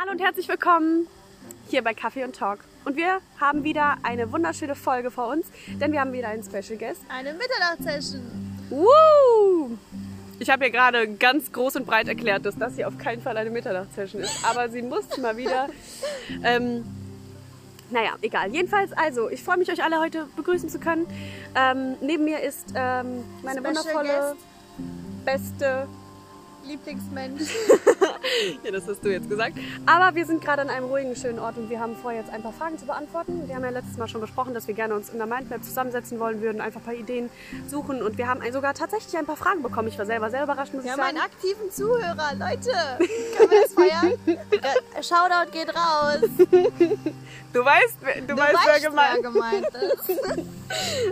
Hallo und herzlich willkommen hier bei Kaffee und Talk. Und wir haben wieder eine wunderschöne Folge vor uns, denn wir haben wieder einen Special Guest. Eine Mitternachtssession. Woo! Ich habe hier gerade ganz groß und breit erklärt, dass das hier auf keinen Fall eine Mitternachtssession ist, aber sie musste mal wieder. Ähm, naja, egal. Jedenfalls, also, ich freue mich, euch alle heute begrüßen zu können. Ähm, neben mir ist ähm, meine Special wundervolle, beste Lieblingsmensch. Ja, das hast du jetzt gesagt. Aber wir sind gerade an einem ruhigen, schönen Ort und wir haben vor, jetzt ein paar Fragen zu beantworten. Wir haben ja letztes Mal schon besprochen, dass wir gerne uns in der Mindmap zusammensetzen wollen würden, einfach ein paar Ideen suchen. Und wir haben sogar tatsächlich ein paar Fragen bekommen. Ich war selber sehr überrascht, muss Wir ich haben sagen. einen aktiven Zuhörer. Leute, können wir das feiern? Äh, Shoutout geht raus. Du weißt, wer- du, weißt, wer gemeint wer gemeint ist.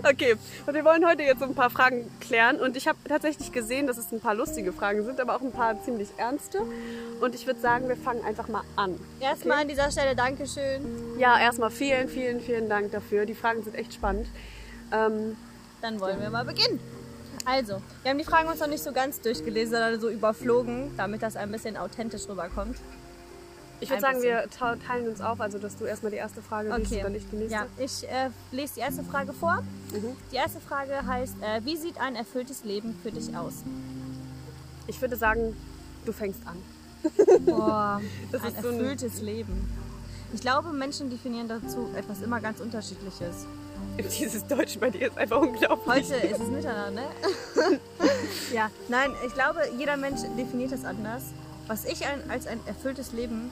Okay, und wir wollen heute jetzt so ein paar Fragen klären. Und ich habe tatsächlich gesehen, dass es ein paar lustige Fragen sind, aber auch ein paar ziemlich ernste. Und ich würde sagen, wir fangen einfach mal an. Erstmal an dieser Stelle Dankeschön. Ja, erstmal vielen, vielen, vielen Dank dafür. Die Fragen sind echt spannend. Ähm, Dann wollen wir mal beginnen. Also, wir haben die Fragen uns noch nicht so ganz durchgelesen, sondern so überflogen, damit das ein bisschen authentisch rüberkommt. ich würde sagen, wir ta- teilen uns auf, also dass du erstmal die erste Frage liest und dann ich die nächste. Ja, ich äh, lese die erste Frage vor. Mhm. Die erste Frage heißt, äh, wie sieht ein erfülltes Leben für dich aus? Ich würde sagen, du fängst an. Boah, Das ein ist so erfülltes Leben. Ich glaube, Menschen definieren dazu etwas immer ganz Unterschiedliches. Dieses Deutsch bei dir ist einfach unglaublich. Heute ist es Mitternacht, ne? ja, nein, ich glaube, jeder Mensch definiert das anders. Was ich ein, als ein erfülltes Leben,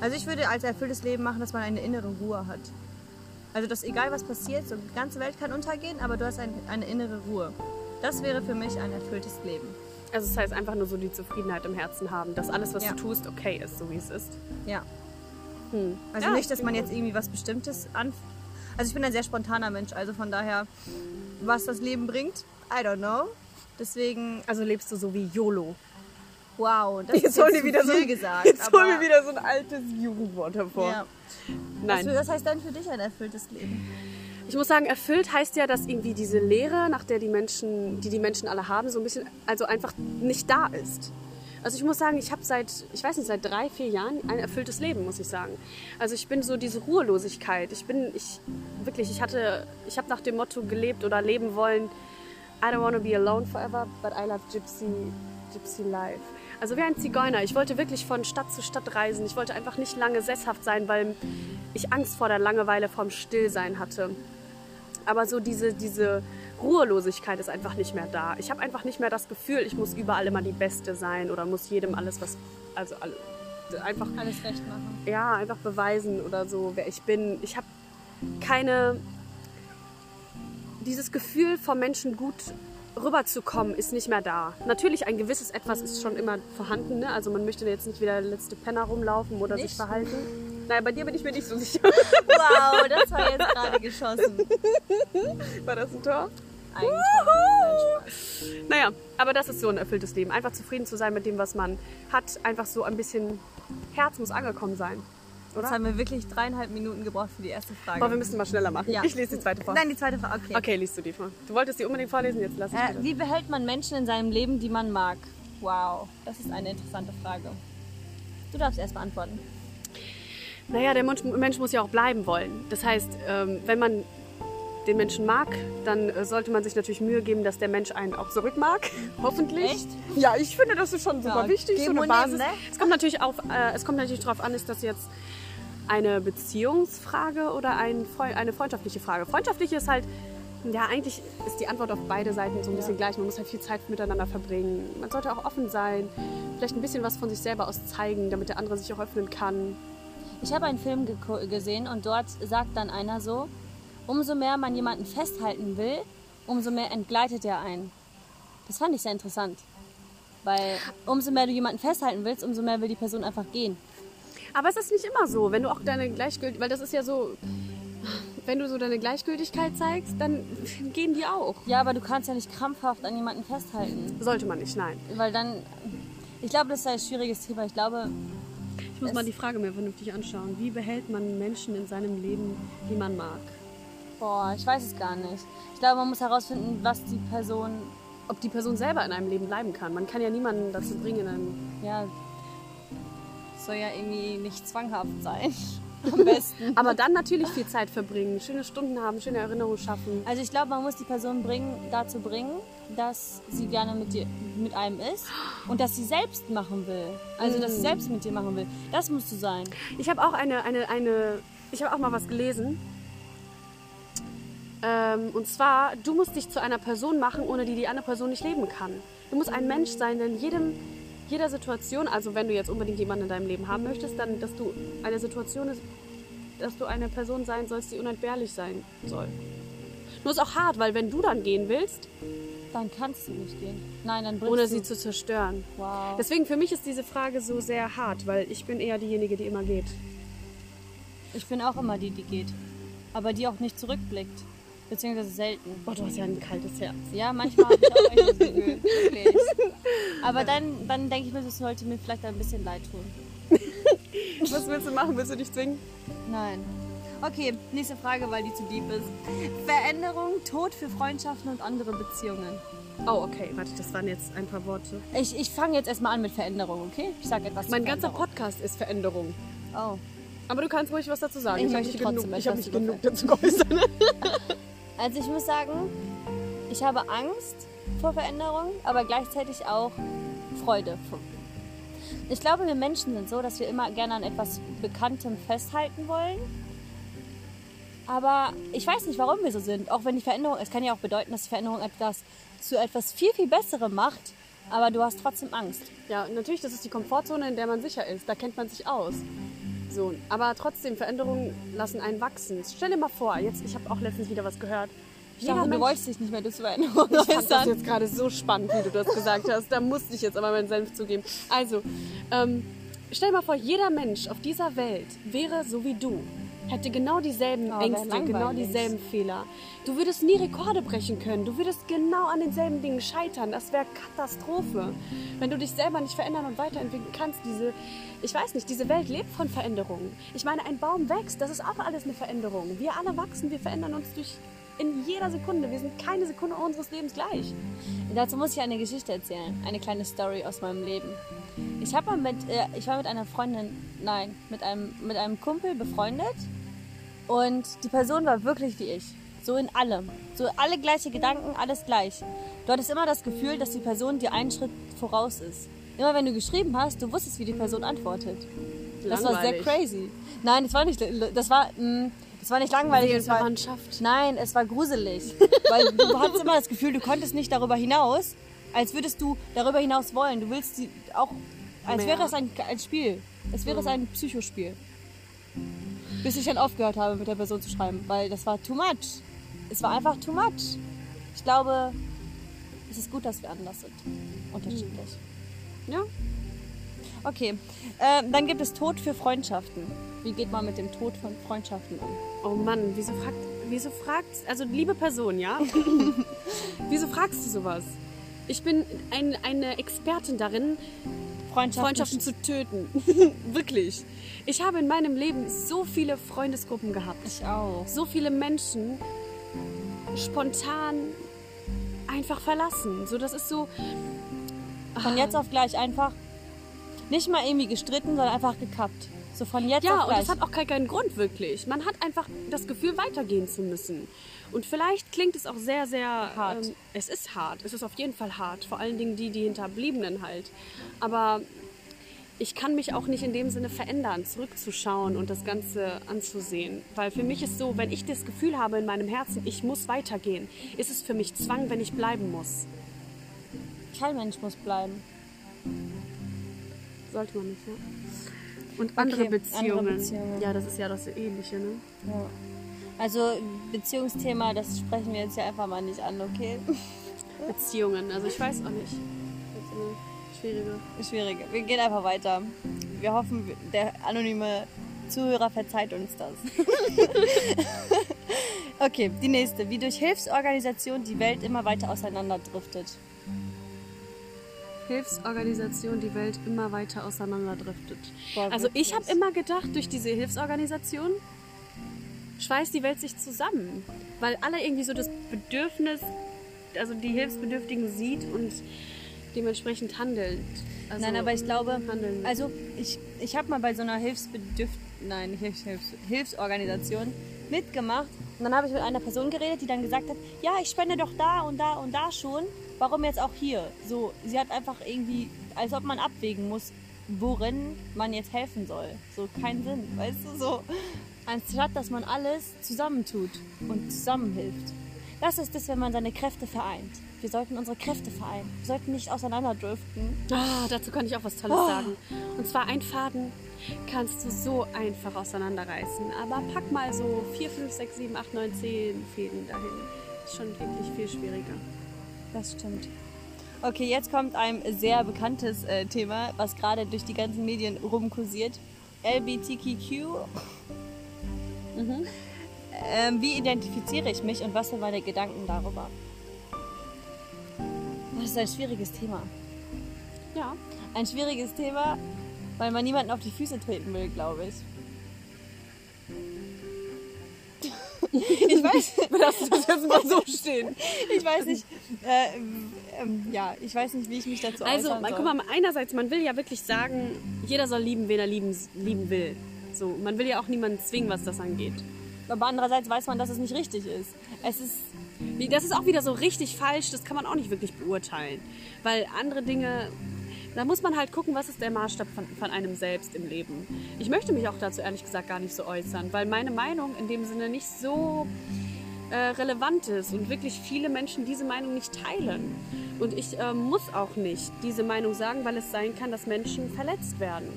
also ich würde als erfülltes Leben machen, dass man eine innere Ruhe hat. Also, dass egal was passiert, so die ganze Welt kann untergehen, aber du hast ein, eine innere Ruhe. Das wäre für mich ein erfülltes Leben. Also das heißt einfach nur so die Zufriedenheit im Herzen haben, dass alles, was Ja. du tust, okay ist, so wie es ist. Ja. Hm. Also Ja, nicht, dass man jetzt irgendwie was Bestimmtes an. Also ich bin ein sehr spontaner Mensch, also von daher, was das Leben bringt, I don't know. Deswegen, Also lebst du so wie YOLO. wow, das ist Jetzt hol jetzt wieder so gesagt. jetzt hol aber- mir wieder so ein altes Jugendwort hervor. Ja. Nein. Was, was heißt dann für dich ein erfülltes Leben? Ich muss sagen, erfüllt heißt ja, dass irgendwie diese Leere, nach der die Menschen, die die Menschen alle haben, so ein bisschen, also einfach nicht da ist. Also ich muss sagen, ich habe seit, ich weiß nicht, seit drei, vier Jahren ein erfülltes Leben, muss ich sagen. Also ich bin so diese Ruhelosigkeit. Ich bin, ich, wirklich, ich hatte, ich habe nach dem Motto gelebt oder leben wollen, I don't want to be alone forever, but I love Gypsy, Gypsy Life. Also wie ein Zigeuner. Ich wollte wirklich von Stadt zu Stadt reisen. Ich wollte einfach nicht lange sesshaft sein, weil ich Angst vor der Langeweile, vom Stillsein hatte. Aber so diese, diese Ruhelosigkeit ist einfach nicht mehr da. Ich habe einfach nicht mehr das Gefühl, ich muss überall immer die Beste sein oder muss jedem alles was, also alle, einfach, Alles recht machen. ja, einfach beweisen oder so, wer ich bin. Ich habe keine, dieses Gefühl vom Menschen gut rüberzukommen ist nicht mehr da. Natürlich ein gewisses Etwas ist schon immer vorhanden, ne? also man möchte jetzt nicht wie der letzte Penner rumlaufen oder sich Nicht? verhalten. Naja, bei dir bin ich mir nicht so sicher. Wow, das war jetzt gerade geschossen. War das ein Tor? Nein, Spaß. Naja, aber das ist so ein erfülltes Leben. Einfach zufrieden zu sein mit dem, was man hat. Einfach so ein bisschen Herz muss angekommen sein. Jetzt haben wir wirklich dreieinhalb Minuten gebraucht für die erste Frage. Aber wir müssen mal schneller machen. Ja. Ich lese die zweite vor. Nein, die zweite Frage. Okay. Okay, liest du die vor. Du wolltest die unbedingt vorlesen, jetzt lass ich Äh, wie behält man Menschen in seinem Leben, die man mag? Wow, das ist eine interessante Frage. Du darfst erst beantworten. Naja, der Mensch, muss ja auch bleiben wollen. Das heißt, ähm, wenn man den Menschen mag, dann äh, sollte man sich natürlich Mühe geben, dass der Mensch einen auch zurück mag. Hoffentlich. Echt? Ja, ich finde, das ist schon super Ja, wichtig, so eine Basis. nehmen, ne? Es kommt natürlich auf, äh, es kommt natürlich darauf an, ist das jetzt eine Beziehungsfrage oder ein, eine freundschaftliche Frage. Freundschaftliche ist halt, ja, eigentlich ist die Antwort auf beide Seiten so ein bisschen gleich. Man muss halt viel Zeit miteinander verbringen. Man sollte auch offen sein, vielleicht ein bisschen was von sich selber aus zeigen, damit der andere sich auch öffnen kann. Ich habe einen Film geko- gesehen und dort sagt dann einer so, umso mehr man jemanden festhalten will, umso mehr entgleitet er einen. Das fand ich sehr interessant. Weil umso mehr du jemanden festhalten willst, umso mehr will die Person einfach gehen. Aber es ist nicht immer so, wenn du auch deine Gleichgültigkeit, weil das ist ja so, wenn du so deine Gleichgültigkeit zeigst, dann gehen die auch. Ja, aber du kannst ja nicht krampfhaft an jemanden festhalten. Sollte man nicht, nein. Weil dann, ich glaube, das ist ein schwieriges Thema. Ich glaube, Ich muss mal die Frage mir vernünftig anschauen. Wie behält man Menschen in seinem Leben, die man mag? boah, ich weiß es gar nicht. Ich glaube, man muss herausfinden, was die Person, Ob die Person selber in einem Leben bleiben kann. Man kann ja niemanden dazu bringen, in einem ja, Soll ja irgendwie nicht zwanghaft sein. Am besten. Aber dann natürlich viel Zeit verbringen, schöne Stunden haben, schöne Erinnerungen schaffen. Also ich glaube, man muss die Person bringen, dazu bringen, dass sie gerne mit dir, mit einem ist und dass sie selbst machen will. Also dass sie Mm. selbst mit dir machen will. Das musst du sein. Ich habe auch eine, eine, eine, ich habe auch mal was gelesen. Ähm, und zwar, du musst dich zu einer Person machen, ohne die die andere Person nicht leben kann. Du musst ein Mensch sein, der in jedem, jeder Situation, also wenn du jetzt unbedingt jemanden in deinem Leben haben möchtest, dann, dass du eine Situation ist, dass du eine Person sein sollst, die unentbehrlich sein soll. Nur ist auch hart, weil wenn du dann gehen willst, Dann kannst du nicht gehen. Nein, dann ohne du. sie zu zerstören. wow. Deswegen für mich ist diese Frage so sehr hart, weil ich bin eher diejenige, die immer geht. Ich bin auch immer die, die geht. Aber die auch nicht zurückblickt. Beziehungsweise selten. Boah, du hast ja ein kaltes Herz. Ja, manchmal habe ich auch echt das Gefühl. Wirklich. Aber dann, dann denke ich mir, das sollte mir vielleicht ein bisschen leid tun. Was willst du machen? Willst du dich zwingen? Nein. Okay, nächste Frage, weil die zu deep ist. Veränderung, Tod für Freundschaften und andere Beziehungen. Oh, okay. Warte, das waren jetzt ein paar Worte. Ich, ich fange jetzt erstmal an mit Veränderung, okay? Ich sage etwas Mein ganzer. Podcast ist Veränderung. Oh. Aber du kannst ruhig was dazu sagen. Ich hab möchte nicht trotzdem genug, ich habe etwas nicht genug dazu geäußert. Also ich muss sagen, ich habe Angst vor Veränderung, aber gleichzeitig auch Freude. Ich glaube, wir Menschen sind so, dass wir immer gerne an etwas Bekanntem festhalten wollen. Aber ich weiß nicht, warum wir so sind. Auch wenn die Veränderung, es kann ja auch bedeuten, dass die Veränderung etwas zu etwas viel, viel Besserem macht, aber du hast trotzdem Angst. Ja, natürlich, das ist die Komfortzone, in der man sicher ist. Da kennt man sich aus. So, aber trotzdem, Veränderungen lassen einen wachsen. Stell dir mal vor, jetzt, ich habe auch letztens wieder was gehört. Ich dachte, du wolltest dich nicht mehr durch Veränderung Ich fand das jetzt gerade so spannend, wie du das gesagt hast. Da musste ich jetzt aber meinen Senf zugeben. Also, ähm, stell dir mal vor, jeder Mensch auf dieser Welt wäre so wie du. Hätte genau dieselben Oh, wär Ängste, genau dieselben Fehler. Du würdest nie Rekorde brechen können. Du würdest genau an denselben Dingen scheitern. Das wäre Katastrophe. Wenn du dich selber nicht verändern und weiterentwickeln kannst, diese, ich weiß nicht, diese Welt lebt von Veränderungen. Ich meine, ein Baum wächst, das ist auch alles eine Veränderung. Wir alle wachsen, wir verändern uns durch in jeder Sekunde. Wir sind keine Sekunde unseres Lebens gleich. Dazu muss ich eine Geschichte erzählen, eine kleine Story aus meinem Leben. Ich habe mal mit, äh, ich war mit einer Freundin, nein, mit einem, mit einem Kumpel befreundet und die Person war wirklich wie ich, so in allem, so alle gleiche Gedanken, alles gleich. Du hattest immer das Gefühl, dass die Person dir einen Schritt voraus ist. Immer wenn du geschrieben hast, du wusstest, wie die Person antwortet. Das war sehr crazy. Nein, das war nicht, das war, mh, das war nicht langweilig. Das war, Seelenverwandtschaft. Nein, es war gruselig. Weil du hattest immer das Gefühl, du konntest nicht darüber hinaus, als würdest du darüber hinaus wollen. Du willst die auch, als Mehr. wäre es ein, ein Spiel. Als wäre es ein Psychospiel. Bis ich dann aufgehört habe, mit der Person zu schreiben, weil das war too much. Es war einfach too much. Ich glaube, es ist gut, dass wir anders sind. Unterschiedlich. Ja. Okay, äh, dann gibt es Tod für Freundschaften. Wie geht man mit dem Tod von Freundschaften um? Oh Mann, wieso fragt, wieso fragt, also liebe Person, ja? wieso fragst du sowas? Ich bin ein, eine Expertin darin, Freundschaften, Freundschaften zu töten. Wirklich. Ich habe in meinem Leben so viele Freundesgruppen gehabt. Ich auch. So viele Menschen spontan einfach verlassen. So, das ist so. Von jetzt auf gleich einfach nicht mal irgendwie gestritten, sondern einfach gekappt. So von jetzt Ja, auf und gleich. das hat auch keinen, keinen Grund wirklich. Man hat einfach das Gefühl, weitergehen zu müssen. Und vielleicht klingt es auch sehr, sehr Hart. Ähm, es ist hart. Es ist auf jeden Fall hart. Vor allen Dingen die, die Hinterbliebenen halt. Aber ich kann mich auch nicht in dem Sinne verändern, zurückzuschauen und das Ganze anzusehen. Weil für mich ist so, wenn ich das Gefühl habe in meinem Herzen, ich muss weitergehen, ist es für mich Zwang, wenn ich bleiben muss. Kein Mensch muss bleiben. Sollte man nicht, ja? Und andere, Okay, Beziehungen. andere Beziehungen. Ja, das ist ja das Ähnliche, ne? Ja. Also Beziehungsthema, das sprechen wir jetzt ja einfach mal nicht an, okay? Beziehungen. Also ich weiß auch nicht. Schwierige. Schwierig. Wir gehen einfach weiter. Wir hoffen, der anonyme Zuhörer verzeiht uns das. okay, die nächste. Wie durch Hilfsorganisation die Welt immer weiter auseinanderdriftet. Hilfsorganisation die Welt immer weiter auseinanderdriftet. Also ich habe immer gedacht, durch diese Hilfsorganisation schweißt die Welt sich zusammen. Weil alle irgendwie so das Bedürfnis, also die Hilfsbedürftigen sieht und dementsprechend handelt. Also, Nein, aber ich glaube, handeln. also ich, ich habe mal bei so einer Hilfsbedürf nein, Hilfs Hilfsorganisation mitgemacht. Und dann habe ich mit einer Person geredet, die dann gesagt hat, ja, ich spende doch da und da und da schon. Warum jetzt auch hier? So, sie hat einfach irgendwie, als ob man abwägen muss, worin man jetzt helfen soll. So, keinen Sinn, weißt du, so. Anstatt, dass man alles zusammentut und zusammenhilft. Das ist es, wenn man seine Kräfte vereint. Wir sollten unsere Kräfte vereinen. Wir sollten nicht auseinanderdriften. Ah, dazu kann ich auch was Tolles Oh. sagen. Und zwar ein Faden kannst du so einfach auseinanderreißen. Aber pack mal so 4, 5, 6, 7, 8, 9, 10 Fäden dahin. Ist schon wirklich viel schwieriger. Das stimmt. Okay, jetzt kommt ein sehr bekanntes äh, Thema, was gerade durch die ganzen Medien rumkursiert. LBTQ. Mhm. Ähm, wie identifiziere ich mich und was sind meine Gedanken darüber? Das ist ein schwieriges Thema. Ja. Ein schwieriges Thema, weil man niemanden auf die Füße treten will, glaube ich. Ich weiß, Lass das jetzt mal so stehen. ich weiß nicht, äh, ähm, ja, ich weiß nicht, wie ich mich dazu Also, äußern soll. guck mal, einerseits, man will ja wirklich sagen, jeder soll lieben, wen er lieben, lieben will. So, man will ja auch niemanden zwingen, was das angeht. Aber andererseits weiß man, dass es nicht richtig ist. Es ist, Das ist auch wieder so richtig falsch, das kann man auch nicht wirklich beurteilen. Weil andere Dinge, da muss man halt gucken, was ist der Maßstab von, von einem selbst im Leben. Ich möchte mich auch dazu ehrlich gesagt gar nicht so äußern, weil meine Meinung in dem Sinne nicht so äh, relevant ist und wirklich viele Menschen diese Meinung nicht teilen. Und ich äh, muss auch nicht diese Meinung sagen, weil es sein kann, dass Menschen verletzt werden.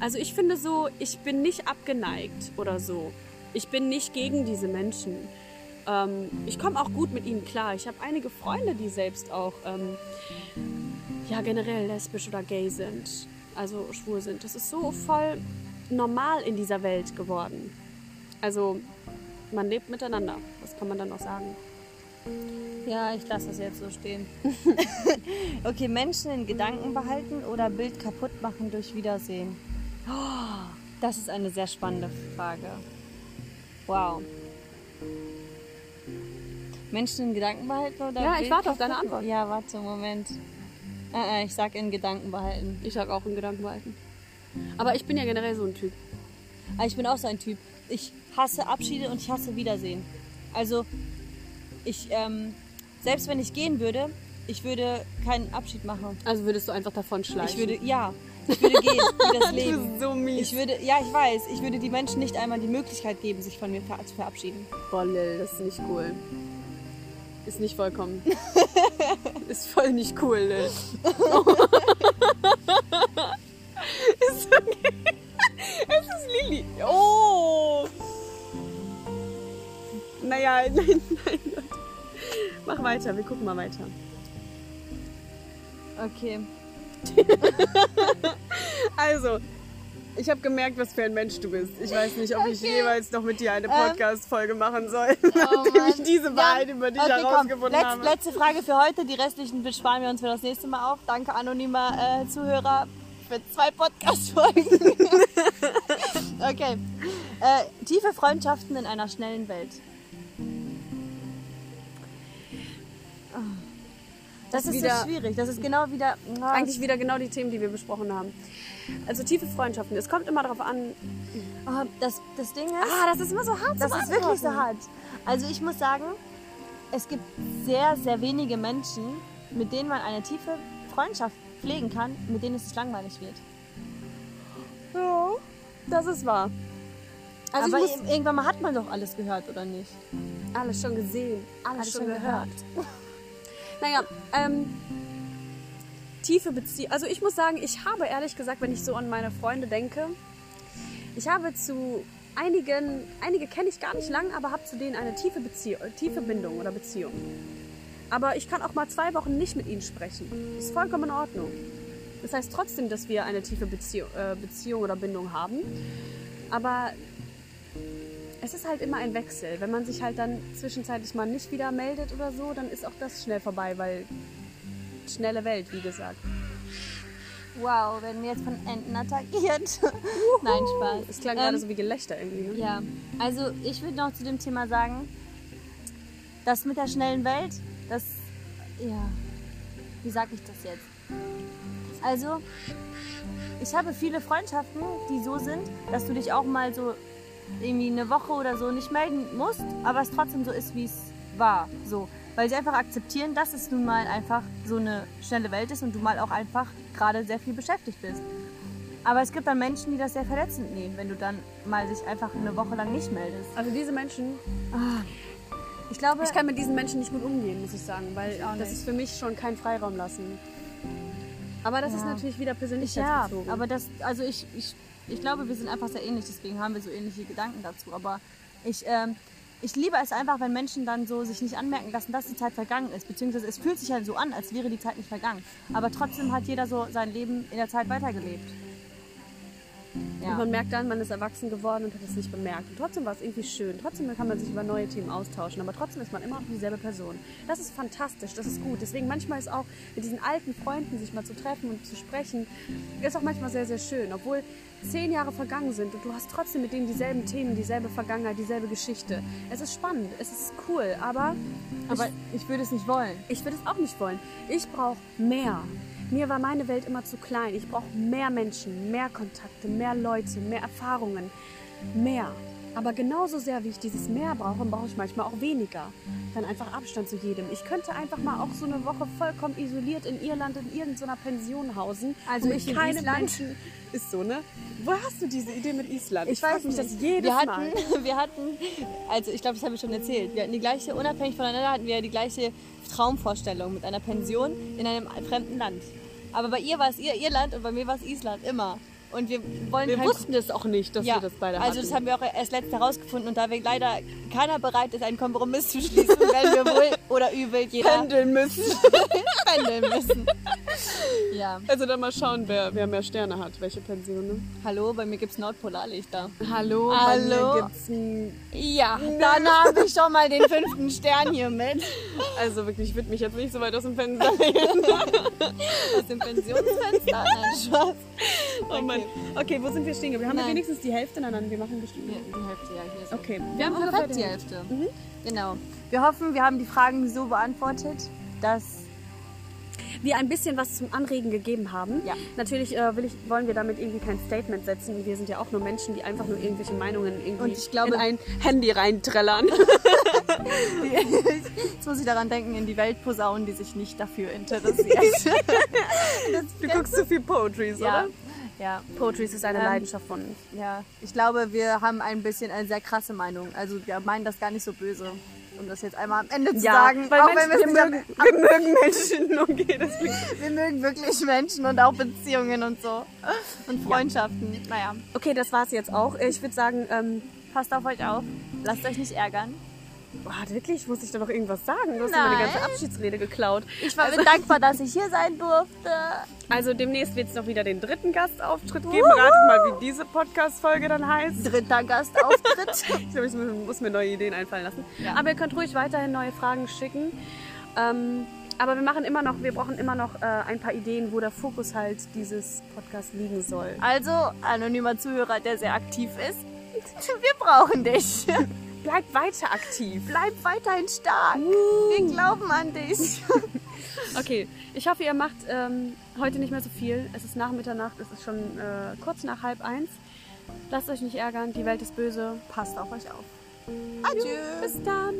Also ich finde so, ich bin nicht abgeneigt oder so. Ich bin nicht gegen diese Menschen. Ähm, ich komme auch gut mit ihnen klar. Ich habe einige Freunde, die selbst auch ähm, ja generell lesbisch oder gay sind, also schwul sind. Das ist so voll normal in dieser Welt geworden. Also man lebt miteinander. Was kann man dann noch sagen? ja, ich lasse das jetzt so stehen. okay, Menschen in Gedanken behalten oder Bild kaputt machen durch Wiedersehen? Oh, das ist eine sehr spannende Frage. Wow. Menschen in Gedanken behalten oder Ja, ich warte auf deine Antwort. Ja, warte, Moment. Äh, äh, ich sag in Gedanken behalten. Ich sag auch in Gedanken behalten. Aber ich bin ja generell so ein Typ. Aber ich bin auch so ein Typ. Ich hasse Abschiede und ich hasse Wiedersehen. Also, ich, ähm, selbst wenn ich gehen würde, ich würde keinen Abschied machen. Also würdest du einfach davon schleichen. Ich würde, ja, ich würde gehen, wie das Leben. so mies. Ich würde, ja, ich weiß, ich würde die Menschen nicht einmal die Möglichkeit geben, sich von mir ver zu verabschieden. Boah, Lil, das ist nicht cool. Ist nicht vollkommen. ist voll nicht cool, Lil. ist okay. Es ist Lili. Oh! Naja, nein, nein, Leute. Mach weiter, wir gucken mal weiter. Okay. Also, ich habe gemerkt, was für ein Mensch du bist. Ich weiß nicht, ob ich Okay. jeweils noch mit dir eine Ähm. Podcast-Folge machen soll, nachdem ich diese Wahrheit über dich okay, herausgefunden Letz, habe. Letzte Frage für heute. Die restlichen sparen wir uns für das nächste Mal auf. Danke, anonymer äh, Zuhörer, für zwei Podcast-Folgen. okay. Äh, tiefe Freundschaften in einer schnellen Welt. Das ist Wieder- so schwierig. Das ist genau wieder. ah, Eigentlich wieder genau die Themen, die wir besprochen haben. Also tiefe Freundschaften. Es kommt immer darauf an. ah, das, das Ding ist. Ah, das ist immer so hart. Das ist wirklich so hart. Also ich muss sagen, es gibt sehr, sehr wenige Menschen, mit denen man eine tiefe Freundschaft pflegen kann, mit denen es nicht langweilig wird. Ja, das ist wahr. Also Aber muss ir- irgendwann mal hat man doch alles gehört, oder nicht? alles schon gesehen, alles, Alles schon schon gehört. Naja, ähm, tiefe Beziehung. Also ich muss sagen, ich habe ehrlich gesagt, wenn ich so an meine Freunde denke, ich habe zu einigen, einige kenne ich gar nicht lang, aber habe zu denen eine tiefe äh, tiefe Bindung oder Beziehung. Aber ich kann auch mal zwei Wochen nicht mit ihnen sprechen. Ist vollkommen in Ordnung. Das heißt trotzdem, dass wir eine tiefe Beziehung, äh, Beziehung oder Bindung haben. Aber es ist halt immer ein Wechsel. Wenn man sich halt dann zwischenzeitlich mal nicht wieder meldet oder so, dann ist auch das schnell vorbei, weil schnelle Welt, wie gesagt. Wow, werden wir jetzt von Enten attackiert. Nein, Spaß. Es klang gerade Ähm, so wie Gelächter irgendwie. Ne? Ja, also ich würde noch zu dem Thema sagen, das mit der schnellen Welt, das, ja, wie sag ich das jetzt? Also, ich habe viele Freundschaften, die so sind, dass du dich auch mal so irgendwie eine Woche oder so nicht melden musst, aber es trotzdem so ist, wie es war. So. Weil sie einfach akzeptieren, dass es nun mal einfach so eine schnelle Welt ist und du mal auch einfach gerade sehr viel beschäftigt bist. Aber es gibt dann Menschen, die das sehr verletzend nehmen, wenn du dann mal sich einfach eine Woche lang nicht meldest. Also diese Menschen, Ich glaube, ich kann mit diesen Menschen nicht gut umgehen, muss ich sagen, weil Ich das ist für mich schon kein Freiraum lassen. Aber das ist Ja. natürlich wieder ja, persönlichkeitsbezogen. aber das, also ich, ich, ich glaube, wir sind einfach sehr ähnlich, deswegen haben wir so ähnliche Gedanken dazu. Aber ich, ähm, ich liebe es einfach, wenn Menschen dann so sich nicht anmerken lassen, dass die Zeit vergangen ist. Beziehungsweise es fühlt sich halt so an, als wäre die Zeit nicht vergangen. Aber trotzdem hat jeder so sein Leben in der Zeit weitergelebt. Und Ja. man merkt dann, man ist erwachsen geworden und hat es nicht bemerkt. Und trotzdem war es irgendwie schön. Trotzdem kann man sich über neue Themen austauschen. Aber trotzdem ist man immer noch dieselbe Person. Das ist fantastisch, das ist gut. Deswegen manchmal ist auch mit diesen alten Freunden sich mal zu treffen und zu sprechen, ist auch manchmal sehr, sehr schön. Obwohl zehn Jahre vergangen sind und du hast trotzdem mit denen dieselben Themen, dieselbe Vergangenheit, dieselbe Geschichte. Es ist spannend, es ist cool, aber Aber ich würde es nicht wollen. ich würde es auch nicht wollen. Ich brauche mehr. Mir war meine Welt immer zu klein. Ich brauche mehr Menschen, mehr Kontakte, mehr Leute, mehr Erfahrungen, mehr. Aber genauso sehr, wie ich dieses mehr brauche, brauche ich manchmal auch weniger. Dann einfach Abstand zu jedem. Ich könnte einfach mal auch so eine Woche vollkommen isoliert in Irland in irgendeiner Pension hausen. Also ich in keinem Island? Menschen. Ist so, ne? Woher hast du diese Idee mit Island? Ich frag weiß mich nicht. das jedes wir hatten, Mal. Wir hatten, also ich glaube, das habe ich schon erzählt. Wir hatten die gleiche, unabhängig voneinander hatten wir die gleiche Traumvorstellung mit einer Pension in einem fremden Land. Aber bei ihr war es ihr Irland und bei mir war es Island immer. Und wir wollen Wir kein- wussten es auch nicht, dass ja, wir das beide also hatten. das haben wir auch erst letztens herausgefunden und da wir leider keiner bereit ist, einen Kompromiss zu schließen, werden wir wohl oder übel jeder pendeln müssen. pendeln müssen. Ja. Also dann mal schauen, wer, wer mehr Sterne hat, welche Pension. Ne? Hallo, bei mir gibt es Nordpolarlichter. Hallo, Hallo. bei mir gibt's ein, Ja, dann habe ich schon mal den fünften Stern hier mit. Also wirklich, ich würde mich jetzt nicht so weit aus dem Fenster lehnen. Aus dem Pensionsfenster? Nein, Spaß. Oh Okay, wo sind wir stehen geblieben? Wir haben ja Nein. wenigstens die Hälfte, nein, nein, wir machen bestimmt. Hier, die Hälfte, ja, hier ist Okay, Wir wir haben perfekt ungefähr die Hälfte. Genau. Wir hoffen, wir haben die Fragen so beantwortet, dass wir ein bisschen was zum Anregen gegeben haben. Ja. Natürlich äh, will ich, wollen wir damit irgendwie kein Statement setzen. Wir sind ja auch nur Menschen, die einfach nur irgendwelche Meinungen irgendwie Und ich glaube- in ein Handy reinträllern. jetzt muss ich daran denken, in die Welt posaunen, die sich nicht dafür interessiert. du guckst zu viel Poetries, ja. oder? Ja, Poetries ist eine Ähm, Leidenschaft von uns. ja. Ich glaube, wir haben ein bisschen eine sehr krasse Meinung. Also wir meinen das gar nicht so böse. Um das jetzt einmal am Ende zu sagen. weil auch Menschen, wenn wir, mögen, wir mögen Menschen. Okay, deswegen. am- wir mögen wirklich Menschen und auch Beziehungen und so. Und Freundschaften. Naja, Okay, das war's jetzt auch. Ich würde sagen, ähm, passt auf euch auf. Lasst euch nicht ärgern. Boah, wirklich, muss ich da noch irgendwas sagen? Du hast mir meine Nein. ganze Abschiedsrede geklaut. Ich war dankbar, dass ich hier sein durfte. Also demnächst wird es noch wieder den dritten Gastauftritt geben. Ratet mal, wie diese Podcast-Folge dann heißt. Dritter Gastauftritt. Ich glaube, ich muss, muss mir neue Ideen einfallen lassen. Ja. Aber ihr könnt ruhig weiterhin neue Fragen schicken. Ähm, aber wir machen immer noch, wir brauchen immer noch äh, ein paar Ideen, wo der Fokus halt dieses Podcast liegen soll. Also, anonymer Zuhörer, der sehr aktiv ist. Wir brauchen dich. Bleibt weiter aktiv. Bleib weiterhin stark. Wir glauben an dich. Okay, ich hoffe, ihr macht ähm, heute nicht mehr so viel. Es ist nach Mitternacht, es ist schon äh, kurz nach halb eins. Lasst euch nicht ärgern, die Welt ist böse. Passt auf euch auf. Adieu. Bis dann.